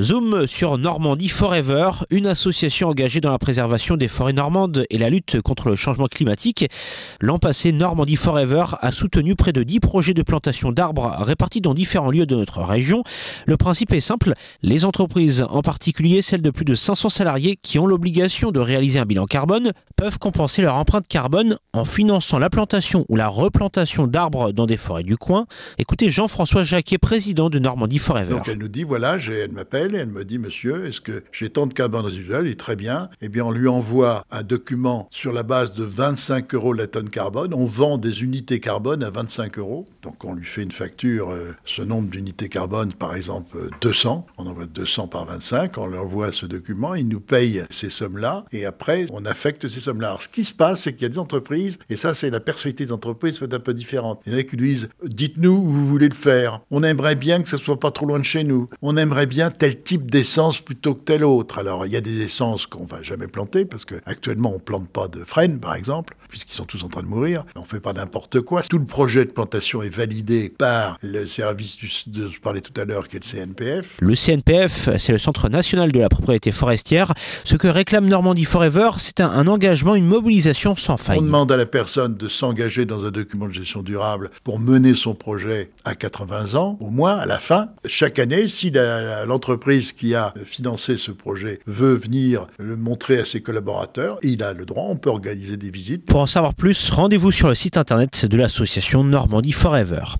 Zoom sur Normandie Forever, une association engagée dans la préservation des forêts normandes et la lutte contre le changement climatique. L'an passé, Normandie Forever a soutenu près de 10 projets de plantation d'arbres répartis dans différents lieux de notre région. Le principe est simple, les entreprises, en particulier celles de plus de 500 salariés qui ont l'obligation de réaliser un bilan carbone, peuvent compenser leur empreinte carbone en finançant la plantation ou la replantation d'arbres dans des forêts du coin. Écoutez Jean-François Jacquet, président de Normandie Forever. Donc elle nous dit, voilà, elle m'appelle elle me dit, monsieur, est-ce que j'ai tant de carbone résiduel? Il dit, très bien. Eh bien, on lui envoie un document sur la base de 25 euros la tonne carbone. On vend des unités carbone à 25 euros. Donc, on lui fait une facture, euh, ce nombre d'unités carbone, par exemple 200. On envoie 200 par 25. On lui envoie ce document. Il nous paye ces sommes-là. Et après, on affecte ces Alors, ce qui se passe, c'est qu'il y a des entreprises, et ça, c'est la personnalité des entreprises, peut un peu différente. Il y en a qui disent, dites-nous où vous voulez le faire. On aimerait bien que ce soit pas trop loin de chez nous. On aimerait bien tel type d'essence plutôt que tel autre. Alors, il y a des essences qu'on va jamais planter parce qu'actuellement, on plante pas de frênes, par exemple, puisqu'ils sont tous en train de mourir. On fait pas n'importe quoi. Tout le projet de plantation est validé par le service de je parlais tout à l'heure, qui est le CNPF. Le CNPF, c'est le Centre national de la propriété forestière. Ce que réclame Normandie Forever, c'est un, un engagement, une mobilisation sans faille. On demande à la personne de s'engager dans un document de gestion durable pour mener son projet à 80 ans, au moins à la fin. Chaque année, si l'entreprise qui a financé ce projet veut venir le montrer à ses collaborateurs, il a le droit, on peut organiser des visites. Pour en savoir plus, rendez-vous sur le site internet de l'association Normandie Forever.